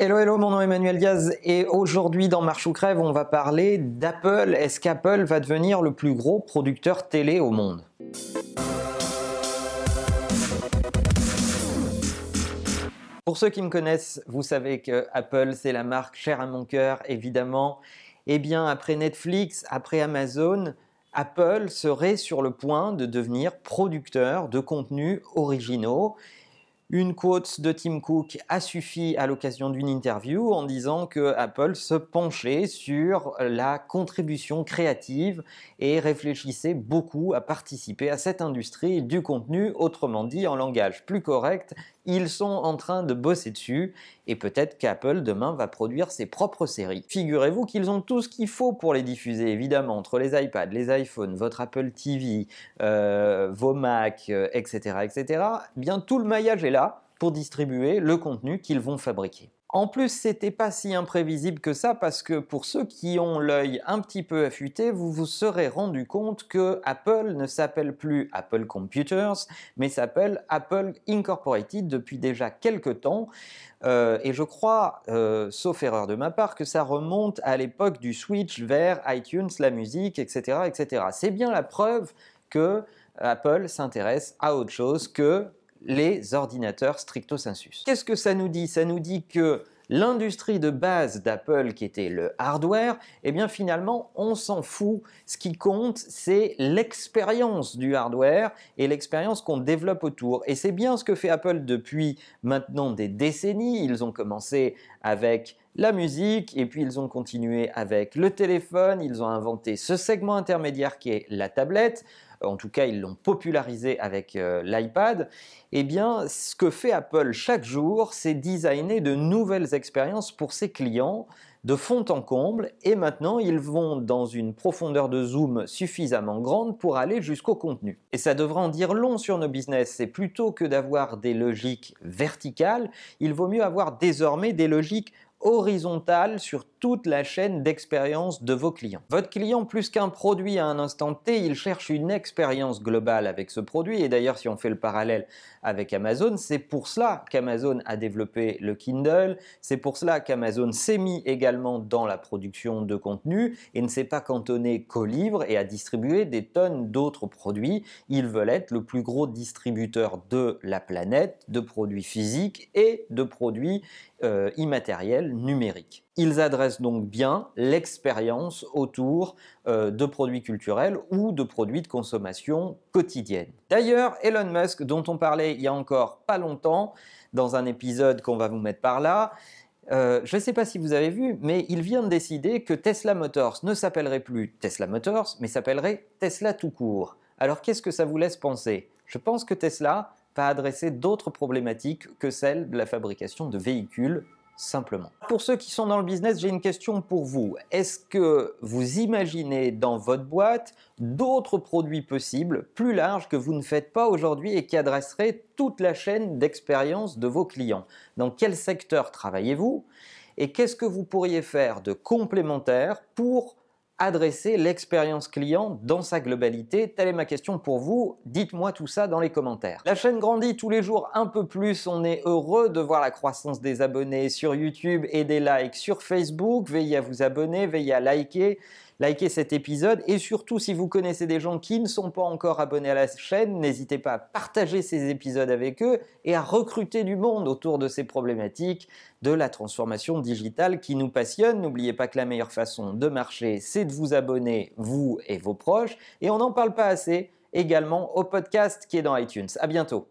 Hello, hello, mon nom est Emmanuel Diaz et aujourd'hui dans Marche ou Crève, on va parler d'Apple. Est-ce qu'Apple va devenir le plus gros producteur télé au monde? Pour ceux qui me connaissent, vous savez que Apple, c'est la marque chère à mon cœur, évidemment. Eh bien, après Netflix, après Amazon, Apple serait sur le point de devenir producteur de contenus originaux. Une quote de Tim Cook a suffi à l'occasion d'une interview en disant que Apple se penchait sur la contribution créative et réfléchissait beaucoup à participer à cette industrie du contenu, autrement dit en langage plus correct, ils sont en train de bosser dessus et peut-être qu'Apple demain va produire ses propres séries. Figurez-vous qu'ils ont tout ce qu'il faut pour les diffuser, évidemment, entre les iPads, les iPhones, votre Apple TV, euh, vos Mac, etc., euh, etc. bien tout le maillage est là pour distribuer le contenu qu'ils vont fabriquer. En plus, c'était pas si imprévisible que ça parce que pour ceux qui ont l'œil un petit peu affûté, vous vous serez rendu compte que Apple ne s'appelle plus Apple Computers, mais s'appelle Apple Incorporated depuis déjà quelques temps. Euh, et je crois, euh, sauf erreur de ma part, que ça remonte à l'époque du switch vers iTunes, la musique, etc., etc. C'est bien la preuve que Apple s'intéresse à autre chose que les ordinateurs stricto sensus. Qu'est-ce que ça nous dit? Ça nous dit que l'industrie de base d'Apple, qui était le hardware, eh bien finalement, on s'en fout. Ce qui compte, c'est l'expérience du hardware et l'expérience qu'on développe autour. Et c'est bien ce que fait Apple depuis maintenant des décennies. Ils ont commencé avec la musique et puis ils ont continué avec le téléphone. Ils ont inventé ce segment intermédiaire qui est la tablette en tout cas ils l'ont popularisé avec euh, l'iPad, eh bien ce que fait Apple chaque jour, c'est designer de nouvelles expériences pour ses clients de fond en comble et maintenant ils vont dans une profondeur de zoom suffisamment grande pour aller jusqu'au contenu. Et ça devrait en dire long sur nos business, c'est plutôt que d'avoir des logiques verticales, il vaut mieux avoir désormais des logiques horizontales sur toute la chaîne d'expérience de vos clients. Votre client, plus qu'un produit à un instant T, il cherche une expérience globale avec ce produit. Et d'ailleurs, si on fait le parallèle avec Amazon, c'est pour cela qu'Amazon a développé le Kindle, c'est pour cela qu'Amazon s'est mis également dans la production de contenu et ne s'est pas cantonné qu'au livre et à distribuer des tonnes d'autres produits. Ils veulent être le plus gros distributeur de la planète, de produits physiques et de produits euh, immatériels numériques. Ils adressent donc bien l'expérience autour euh, de produits culturels ou de produits de consommation quotidienne. D'ailleurs, Elon Musk, dont on parlait il y a encore pas longtemps, dans un épisode qu'on va vous mettre par là, euh, je ne sais pas si vous avez vu, mais il vient de décider que Tesla Motors ne s'appellerait plus Tesla Motors, mais s'appellerait Tesla tout court. Alors qu'est-ce que ça vous laisse penser? Je pense que Tesla va adresser d'autres problématiques que celles de la fabrication de véhicules simplement. Pour ceux qui sont dans le business, j'ai une question pour vous. Est-ce que vous imaginez dans votre boîte d'autres produits possibles, plus larges, que vous ne faites pas aujourd'hui et qui adresseraient toute la chaîne d'expérience de vos clients? Dans quel secteur travaillez-vous? Et qu'est-ce que vous pourriez faire de complémentaire pour adresser l'expérience client dans sa globalité Telle est ma question pour vous. Dites-moi tout ça dans les commentaires. La chaîne grandit tous les jours un peu plus. On est heureux de voir la croissance des abonnés sur YouTube et des likes sur Facebook. Veillez à vous abonner, veillez à liker likez cet épisode et surtout si vous connaissez des gens qui ne sont pas encore abonnés à la chaîne, n'hésitez pas à partager ces épisodes avec eux et à recruter du monde autour de ces problématiques de la transformation digitale qui nous passionne. N'oubliez pas que la meilleure façon de marcher, c'est de vous abonner, vous et vos proches. Et on n'en parle pas assez également au podcast qui est dans iTunes. À bientôt.